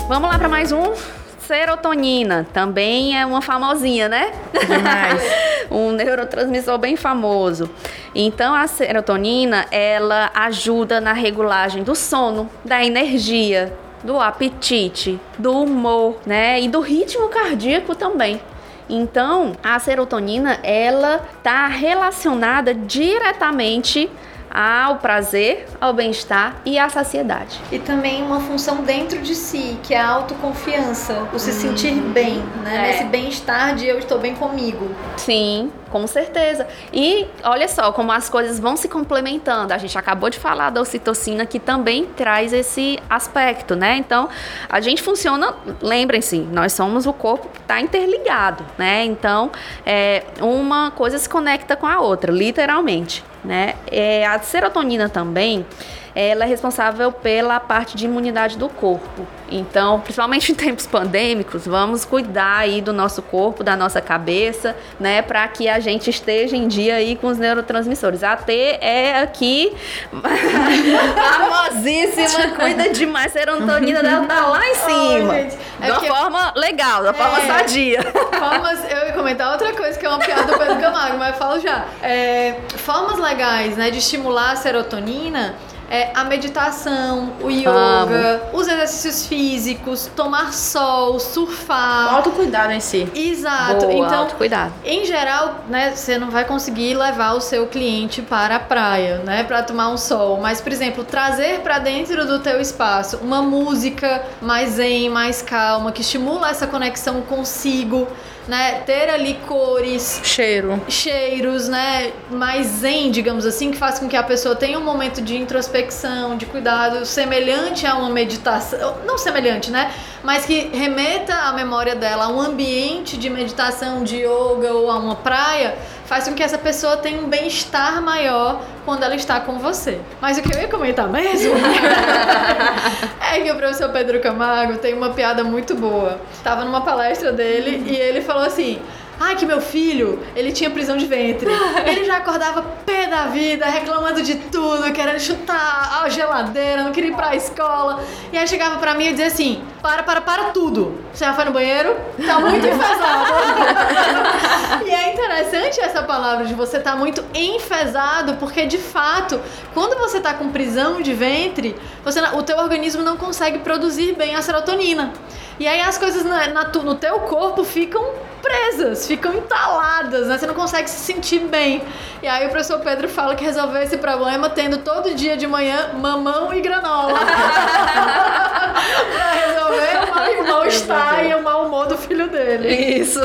Vamos lá para mais um. Serotonina, também é uma famosinha, né? Demais. *laughs* um neurotransmissor bem famoso. Então a serotonina, ela ajuda na regulagem do sono, da energia, do apetite, do humor, né? E do ritmo cardíaco também. Então, a serotonina, ela tá relacionada diretamente ao prazer, ao bem-estar e à saciedade. E também uma função dentro de si, que é a autoconfiança, o se sentir bem, né? É. Nesse bem-estar de eu estou bem comigo. Sim, com certeza. E olha só como as coisas vão se complementando. A gente acabou de falar da ocitocina que também traz esse aspecto, né? Então, a gente funciona, lembrem-se, nós somos o corpo que está interligado, né? Então, é, uma coisa se conecta com a outra, literalmente, né? É, a serotonina também, ela é responsável pela parte de imunidade do corpo. Então, principalmente em tempos pandêmicos, vamos cuidar aí do nosso corpo, da nossa cabeça, né, para que a gente esteja em dia aí com os neurotransmissores. A T é aqui *laughs* famosíssima, cuida demais, serotonina dela tá lá em cima. gente, é porque- forma legal, de uma forma É. sadia. Formas, eu ia comentar outra coisa que é uma piada do Pedro Camargo, mas eu falo já. É, formas legais, né, de estimular a serotonina é a meditação, o yoga, os exercícios físicos, tomar sol, surfar. Autocuidado em si. Exato. Boa, então, autocuidado. em geral, né, você não vai conseguir levar o seu cliente para a praia, né, para tomar um sol, mas por exemplo, trazer para dentro do teu espaço uma música mais zen, mais calma, que estimula essa conexão consigo, né, ter ali cores, Cheiro. cheiros, né, mais zen, digamos assim, que faz com que a pessoa tenha um momento de introspecção, de cuidado, semelhante a uma meditação, não semelhante, né, mas que remeta a memória dela a um ambiente de meditação, de yoga ou a uma praia, faz com que essa pessoa tenha um bem-estar maior quando ela está com você. Mas o que eu ia comentar mesmo *laughs* é que o professor Pedro Camargo tem uma piada muito boa. Tava numa palestra dele e ele falou assim: Ai, que meu filho, ele tinha prisão de ventre. *laughs* Ele já acordava pé da vida, reclamando de tudo, querendo chutar a geladeira, não queria ir pra escola. E aí chegava pra mim e dizia assim: Para, para, para tudo. Você já foi no banheiro? Tá muito enfesado. e é interessante essa palavra de você estar muito enfesado, porque de fato, quando você tá com prisão de ventre, você, o teu organismo não consegue produzir bem a serotonina. E aí as coisas na, na no teu corpo ficam presas, ficam entaladas, né? Você não consegue se sentir bem. E aí o professor Pedro fala que resolveu esse problema tendo todo dia de manhã mamão e granola. pra resolver o mal- o mal-estar e o mau humor do filho dele. Isso,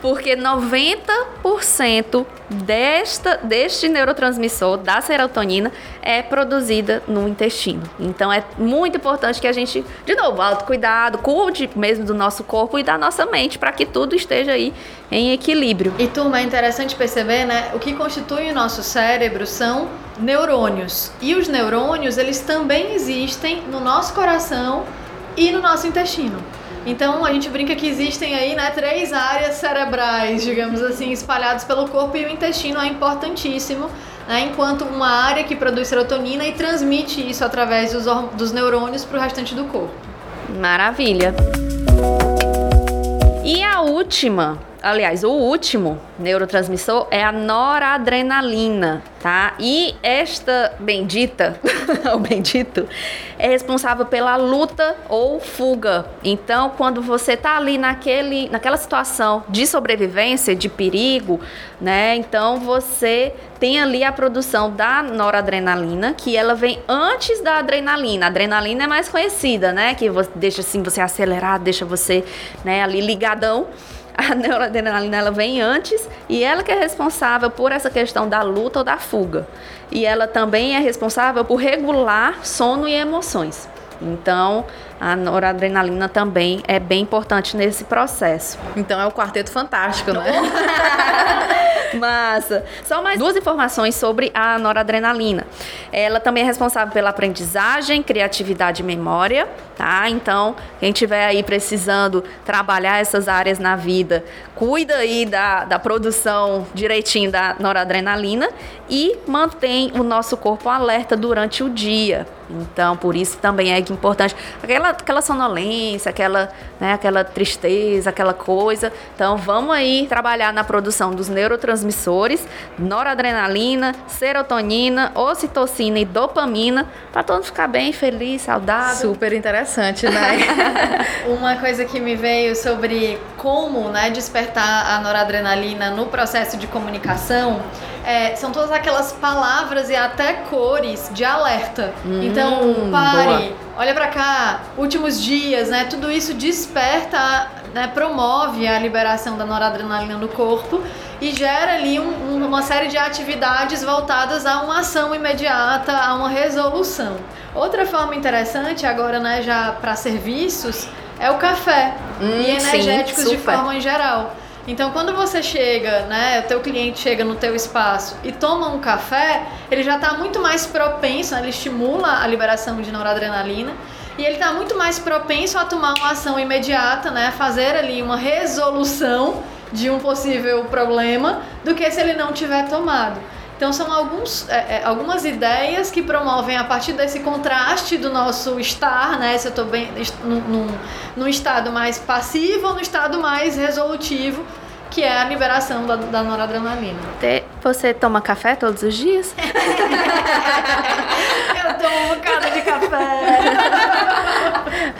porque 90% desta, deste neurotransmissor, da serotonina, é produzida no intestino. Então é muito importante que a gente, de novo, autocuidado, cuide mesmo do nosso corpo e da nossa mente, para que tudo esteja aí em equilíbrio. E turma, é interessante perceber, né? O que constitui o nosso cérebro são neurônios. E os neurônios, eles também existem no nosso coração e no nosso intestino. Então a gente brinca que existem aí, né, três áreas cerebrais, digamos assim, espalhadas pelo corpo e o intestino é importantíssimo, né, enquanto uma área que produz serotonina e transmite isso através dos, dos neurônios para o restante do corpo. Maravilha. E a última, aliás, o último neurotransmissor é a noradrenalina, tá? E esta bendita, *laughs* ou bendito, é responsável pela luta ou fuga. Então, quando você tá ali naquele, naquela situação de sobrevivência, de perigo, né? Então, você tem ali a produção da noradrenalina, que ela vem antes da adrenalina. A adrenalina é mais conhecida, né? Que deixa assim você acelerado, deixa você, né, ali ligadão. *laughs* A noradrenalina ela vem antes e ela que é responsável por essa questão da luta ou da fuga. E ela também é responsável por regular sono e emoções. Então, a noradrenalina também é bem importante nesse processo. Então é o quarteto fantástico, né? *laughs* Massa. Só mais duas informações sobre a noradrenalina. Ela também é responsável pela aprendizagem, criatividade e memória, tá? Então, quem tiver aí precisando trabalhar essas áreas na vida, cuida aí da, da produção direitinho da noradrenalina e mantém o nosso corpo alerta durante o dia. Então, por isso também é importante. Aquela, aquela sonolência, aquela, né, aquela tristeza, aquela coisa. Então, vamos aí trabalhar na produção dos neurotransmissores, noradrenalina, serotonina, ocitocina e dopamina, para todo mundo ficar bem, feliz, saudável. Super interessante, né? *laughs* Uma coisa que me veio sobre como né, despertar a noradrenalina no processo de comunicação é, são todas aquelas palavras e até cores de alerta. Hum, então, pare, boa. Olha pra cá, últimos dias, né? Tudo isso desperta, né, promove a liberação da noradrenalina no corpo e gera ali um- um- uma série de atividades voltadas a uma ação imediata, a uma resolução. Outra forma interessante agora, né, já para serviços, é o café Hum, e sim, energéticos de super. forma em geral. Então, quando você chega, né, o teu cliente chega no teu espaço e toma um café, ele já está muito mais propenso, né, ele estimula a liberação de noradrenalina e ele está muito mais propenso a tomar uma ação imediata, né, fazer ali uma resolução de um possível problema, do que se ele não tiver tomado. Então são alguns, é, é, algumas ideias que promovem a partir desse contraste do nosso estar, né? Se eu estou bem num, num, num estado mais passivo ou no estado mais resolutivo, que é a liberação da, da noradrenalina. Você toma café todos os dias? *laughs* Tomo um bocado de café.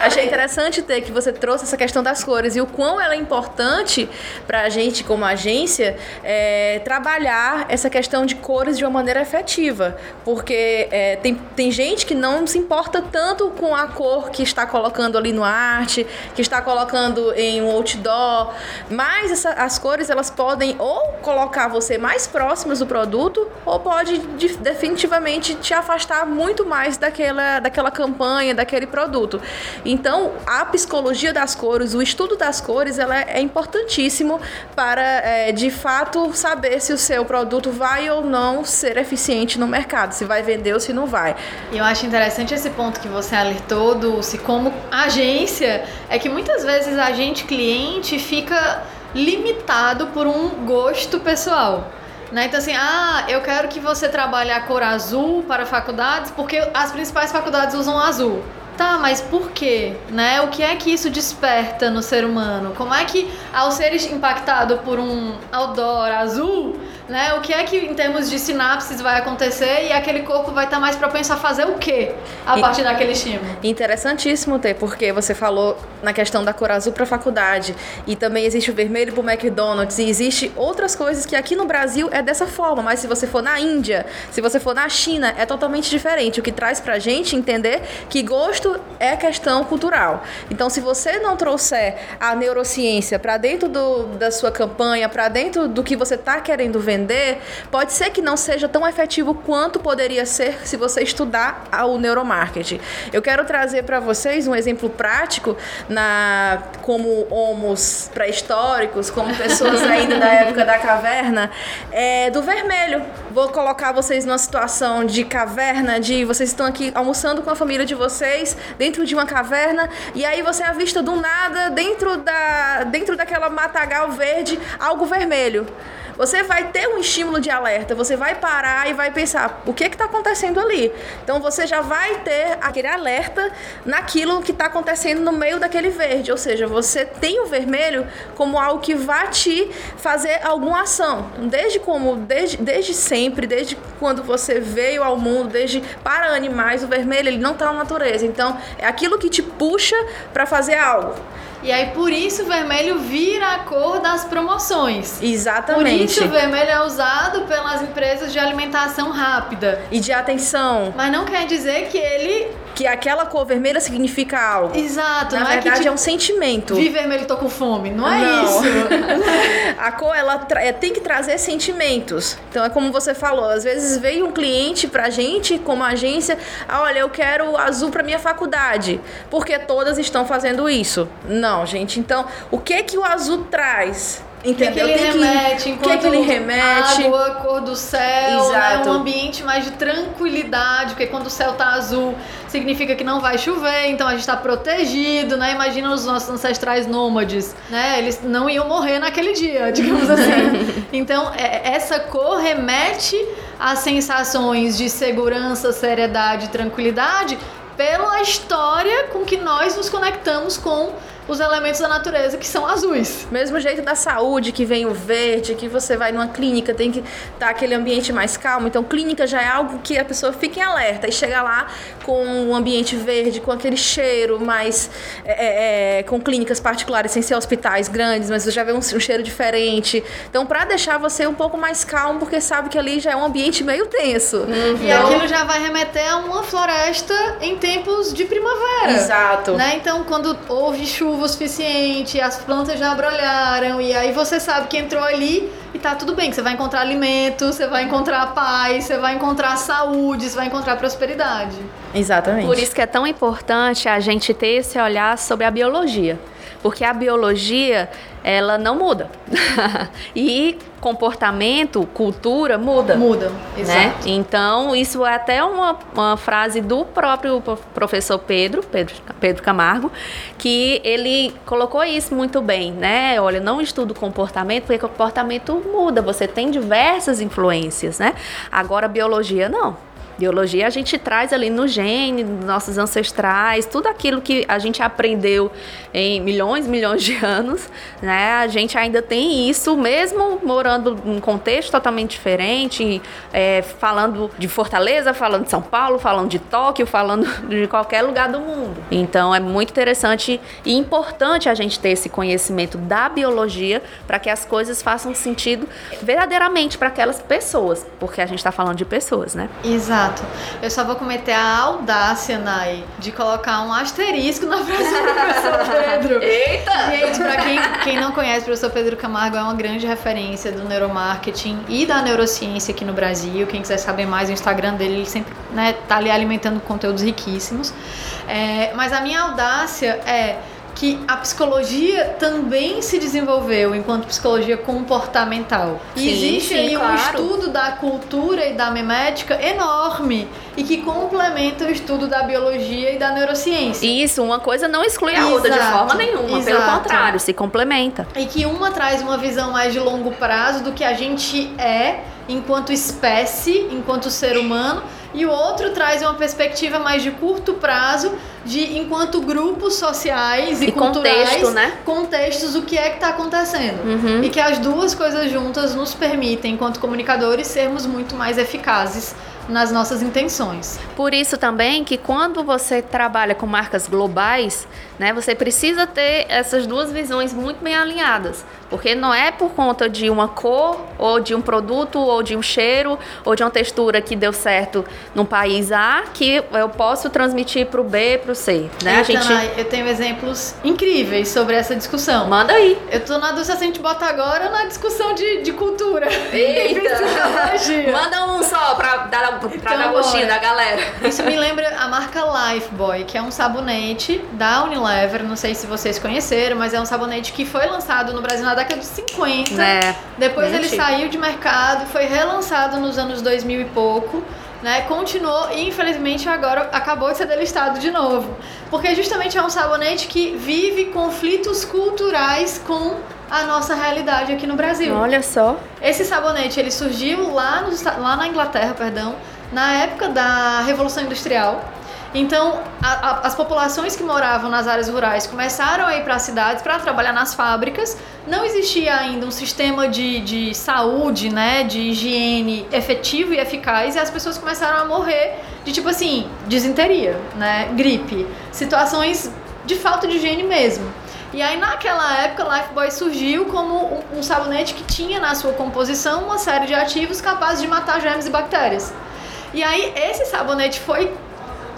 Achei interessante ter que você trouxe essa questão das cores e o quão ela é importante para a gente, como agência, é, trabalhar essa questão de cores de uma maneira efetiva. Porque é, tem, tem gente que não se importa tanto com a cor que está colocando ali no arte, que está colocando em um outdoor, mas essa- as cores elas podem ou colocar você mais próximas do produto ou pode de- definitivamente te afastar muito mais daquela, daquela campanha, daquele produto. Então, a psicologia das cores, o estudo das cores, ela é importantíssimo para, é, de fato, saber se o seu produto vai ou não ser eficiente no mercado, se vai vender ou se não vai. Eu acho interessante esse ponto que você alertou do se como agência, é que muitas vezes a gente cliente fica limitado por um gosto pessoal. Né? Então assim, ah, eu quero que você trabalhe a cor azul para faculdades, porque as principais faculdades usam azul. Tá, mas por quê? Né? O que é que isso desperta no ser humano? Como é que, ao ser impactado por um outdoor azul, né? O que é que, em termos de sinapses, vai acontecer e aquele corpo vai estar mais propenso a fazer o quê a E- partir daquele estímulo? Interessantíssimo ter, porque você falou na questão da cor azul para faculdade e também existe o vermelho para McDonald's e existe outras coisas que aqui no Brasil é dessa forma, mas se você for na Índia, se você for na China, é totalmente diferente. O que traz pra gente entender que gosto é questão cultural. Então, se você não trouxer a neurociência para dentro do, da sua campanha, para dentro do que você está querendo vender, pode ser que não seja tão efetivo quanto poderia ser se você estudar o neuromarketing. Eu quero trazer para vocês um exemplo prático na como homos pré-históricos, como pessoas *laughs* ainda da época da caverna, é, do vermelho. Vou colocar vocês numa situação de caverna, de vocês estão aqui almoçando com a família de vocês dentro de uma caverna e aí você avista do nada dentro da dentro daquela matagal verde algo vermelho. Você vai ter um estímulo de alerta, você vai parar e vai pensar o que está acontecendo ali. Então você já vai ter aquele alerta naquilo que está acontecendo no meio daquele verde, ou seja, você tem o vermelho como algo que vai te fazer alguma ação. Desde como desde, desde sempre, desde quando você veio ao mundo, desde para animais, o vermelho ele não está na natureza. Então é aquilo que te puxa para fazer algo. E aí, por isso, o vermelho vira a cor das promoções. Por Exatamente. isso, o vermelho é usado pelas empresas de alimentação rápida. E de atenção. Mas não quer dizer que ele que aquela cor vermelha significa algo. Exato, Na verdade, é que tipo, é um sentimento. vi vermelho tô com fome. Não é Não. isso. *laughs* A cor, ela tra- é, tem que trazer sentimentos. Então, é como você falou, às vezes veio um cliente pra gente, como agência, ah, olha, eu quero azul pra minha faculdade, porque todas estão fazendo isso. Não, gente, então, o que que o azul traz? O que, que Entendeu? ele Tem remete, o que enquanto que ele remete? água, cor do céu, Exato. né? um ambiente mais de tranquilidade, porque quando o céu tá azul, significa que não vai chover, então a gente tá protegido, né? Imagina os nossos ancestrais nômades, né? Eles não iam morrer naquele dia, *laughs* digamos assim. então, é- essa cor remete a sensações de segurança, seriedade e tranquilidade pela história com que nós nos conectamos com os elementos da natureza que são azuis. Mesmo jeito da saúde, que vem o verde, que você vai numa clínica, tem que estar aquele ambiente mais calmo. Então, clínica já é algo que a pessoa fica em alerta e chega lá com um ambiente verde, com aquele cheiro mais. é, é, com clínicas particulares, sem ser hospitais grandes, mas você já vê um, um cheiro diferente. Então, para deixar você um pouco mais calmo, porque sabe que ali já é um ambiente meio tenso. E aquilo já vai remeter a uma floresta em tempos de primavera. Exato. Né? Então, quando houve chuva o suficiente, as plantas já abrolharam, e aí você sabe que entrou ali e tá tudo bem, que você vai encontrar alimento, você vai encontrar paz, você vai encontrar saúde, você vai encontrar prosperidade. Exatamente. Por isso que é tão importante a gente ter esse olhar sobre a biologia. Porque a biologia, ela não muda. *laughs* e comportamento, cultura, muda. Muda, Né? exato. Então, isso é até uma, uma frase do próprio pro- professor Pedro, Pedro, Pedro Camargo, que ele colocou isso muito bem, né? Olha, não estudo comportamento, porque comportamento muda, você tem diversas influências, né? Agora, biologia, não. Biologia a gente traz ali no gene, nos nossos ancestrais, tudo aquilo que a gente aprendeu em milhões milhões de anos, né? A gente ainda tem isso, mesmo morando num contexto totalmente diferente, é, falando de Fortaleza, falando de São Paulo, falando de Tóquio, falando *laughs* de qualquer lugar do mundo. Então é muito interessante e importante a gente ter esse conhecimento da biologia para que as coisas façam sentido verdadeiramente para aquelas pessoas, porque a gente está falando de pessoas, né? Exato. Eu só vou cometer a audácia, Nai, de colocar um asterisco na frase do professor Pedro. *laughs* Eita! Gente, pra quem, quem não conhece, o professor Pedro Camargo é uma grande referência do neuromarketing e da neurociência aqui no Brasil. Quem quiser saber mais, o Instagram dele, ele sempre né, tá ali alimentando conteúdos riquíssimos. É, mas a minha audácia é que a psicologia também se desenvolveu enquanto psicologia comportamental. E Sim, existe sim, aí um claro. estudo da cultura e da memética enorme e que complementa o estudo da biologia e da neurociência. Isso, uma coisa não exclui a outra de Exato, forma nenhuma, pelo exato. contrário, se complementa. E que uma traz uma visão mais de longo prazo do que a gente é enquanto espécie, enquanto ser humano, e o outro traz uma perspectiva mais de curto prazo, de enquanto grupos sociais e, E culturais, contexto, né? contextos, o que é que está acontecendo. Uhum. E que as duas coisas juntas nos permitem, enquanto comunicadores, sermos muito mais eficazes nas nossas intenções. Por isso também que quando você trabalha com marcas globais, né, você precisa ter essas duas visões muito bem alinhadas, porque não é por conta de uma cor ou de um produto ou de um cheiro ou de uma textura que deu certo no país A que eu posso transmitir para o B, para o C, né? Eita, gente eu tenho exemplos incríveis sobre essa discussão. manda aí. Eu tô na dúvida se a gente bota agora na discussão de, de cultura. *laughs* Eita! Manda um só para dar pra Então, dar gostinho da galera. Isso me lembra a marca Lifebuoy, que é um sabonete da Unilever. Não sei se vocês conheceram, mas é um sabonete que foi lançado no Brasil na década de 50. É, Depois bem ele saiu de mercado, foi relançado nos anos 2000 e pouco, né? Continuou e infelizmente agora acabou de ser delistado de novo. Porque justamente é um sabonete que vive conflitos culturais com a nossa realidade aqui no Brasil. Olha só. Esse sabonete ele surgiu lá, Esta- lá na Inglaterra, perdão, na época da Revolução Industrial. Então, a- a- as populações que moravam nas áreas rurais começaram a ir para as cidades para trabalhar nas fábricas. Não existia ainda um sistema de, de saúde, né, de higiene efetivo e eficaz, e as pessoas começaram a morrer de tipo assim, disenteria, né, gripe, situações de falta de higiene mesmo. E aí, naquela época, Lifebuoy surgiu como um, um sabonete que tinha na sua composição uma série de ativos capazes de matar germes e bactérias. E aí, esse sabonete foi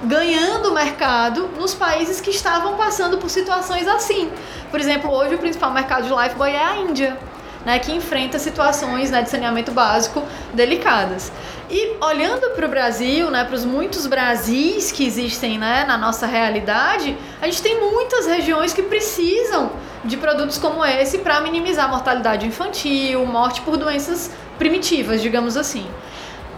ganhando mercado nos países que estavam passando por situações assim. Por exemplo, hoje o principal mercado de Lifebuoy é a Índia. Né, que enfrenta situações né, de saneamento básico delicadas. E olhando para o Brasil, né, para os muitos Brasis que existem né, na nossa realidade, a gente tem muitas regiões que precisam de produtos como esse para minimizar a mortalidade infantil, morte por doenças primitivas, digamos assim.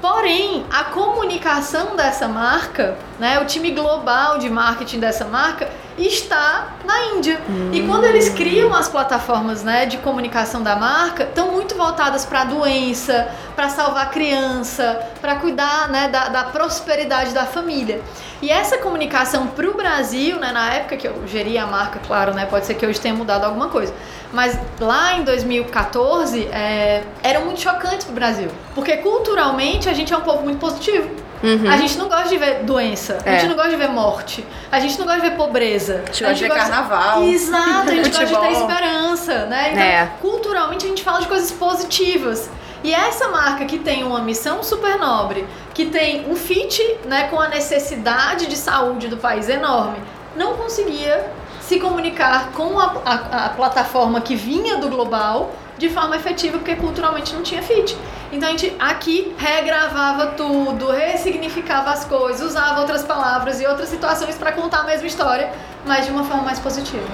Porém, a comunicação dessa marca, né, o time global de marketing dessa marca está na Índia. Hum. E quando eles criam as plataformas né, de comunicação da marca, estão muito voltadas para a doença, para salvar a criança, para cuidar né, da, da prosperidade da família. E essa comunicação para o Brasil, né, na época que eu geria a marca, claro, né, pode ser que hoje tenha mudado alguma coisa, mas lá em 2014 é, era muito chocante para o Brasil, porque culturalmente a gente é um povo muito positivo. Uhum. A gente não gosta de ver doença, é. a gente não gosta de ver morte, a gente não gosta de ver pobreza. A gente, a gente gosta de ver carnaval. Exato, a gente gosta de ter esperança, né? Então, é. culturalmente a gente fala de coisas positivas. E essa marca que tem uma missão super nobre, que tem um fit né, com a necessidade de saúde do país enorme, não conseguia se comunicar com a, a, a plataforma que vinha do global de forma efetiva, porque culturalmente não tinha fit. Então a gente aqui regravava tudo, ressignificava as coisas, usava outras palavras e outras situações para contar a mesma história, mas de uma forma mais positiva.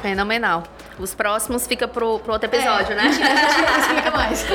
Fenomenal. Os próximos fica pro, pro outro episódio, é, né? A gente, a *laughs* gente explica mais.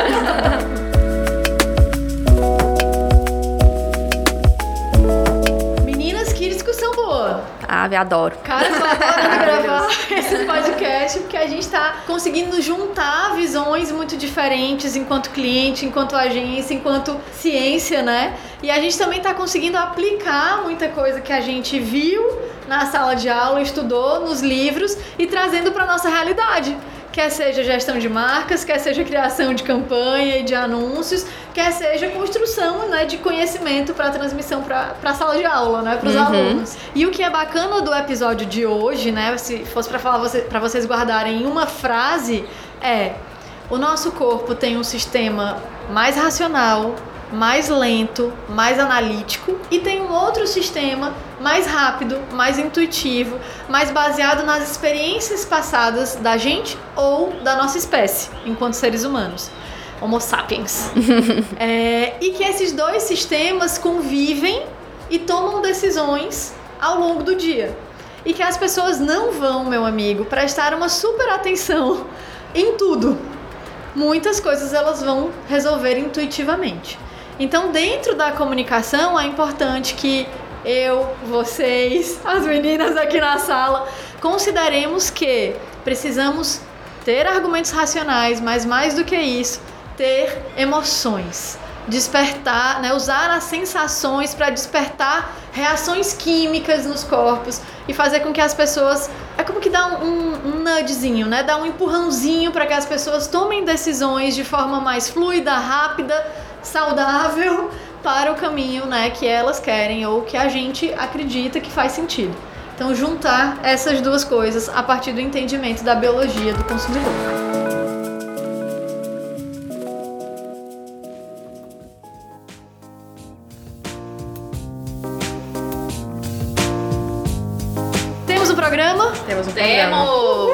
Discussão boa. Ave, adoro. Cara, eu tô adorando *laughs* gravar esse podcast porque a gente tá conseguindo juntar visões muito diferentes enquanto cliente, enquanto agência, enquanto ciência, né? E a gente também tá conseguindo aplicar muita coisa que a gente viu na sala de aula, estudou nos livros e trazendo para nossa realidade. Quer seja gestão de marcas, quer seja criação de campanha e de anúncios, quer seja construção né, de conhecimento para transmissão para a sala de aula, né, para os uhum. alunos. E o que é bacana do episódio de hoje, né, se fosse para falar você, para vocês guardarem uma frase, é: o nosso corpo tem um sistema mais racional, mais lento, mais analítico e tem um outro sistema mais rápido, mais intuitivo, mais baseado nas experiências passadas da gente ou da nossa espécie enquanto seres humanos. Homo sapiens. *laughs* é, e que esses dois sistemas convivem e tomam decisões ao longo do dia. E que as pessoas não vão, meu amigo, prestar uma super atenção em tudo. Muitas coisas elas vão resolver intuitivamente. Então, dentro da comunicação, é importante que eu, vocês, as meninas aqui na sala, consideremos que precisamos ter argumentos racionais, mas mais do que isso, ter emoções. Despertar, né, usar as sensações para despertar reações químicas nos corpos e fazer com que as pessoas. É como que dá um, um, um nudgezinho, né? Dá um empurrãozinho para que as pessoas tomem decisões de forma mais fluida, rápida saudável para o caminho né, que elas querem ou que a gente acredita que faz sentido. Então, juntar essas duas coisas a partir do entendimento da biologia do consumidor. Temos um programa? Temos um programa. Temos!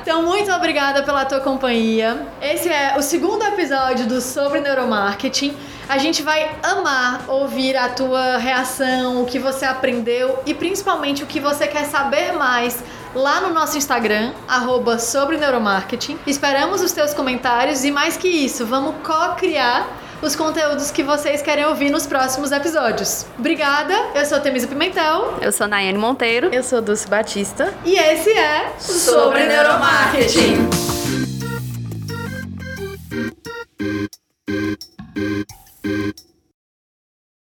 Então, muito obrigada pela tua companhia. Esse é o segundo episódio do Sobre Neuromarketing. A gente vai amar ouvir a tua reação, o que você aprendeu e principalmente o que você quer saber mais lá no nosso Instagram, arroba sobre neuromarketing. Esperamos os teus comentários e mais que isso, vamos co-criar os conteúdos que vocês querem ouvir nos próximos episódios. Obrigada, eu sou Temisa Pimentel. Eu sou Nayane Monteiro. Eu sou Dulce Batista. E esse é Sobre Neuromarketing. Sobre Neuromarketing.